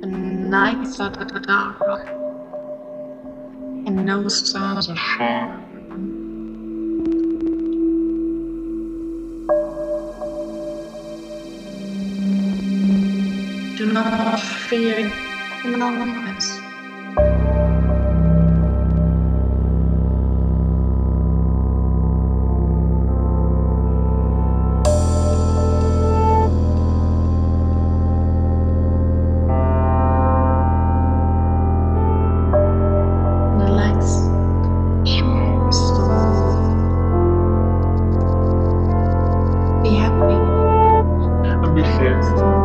The nights are dark, and no stars are shining. Do not fear loneliness. podcast.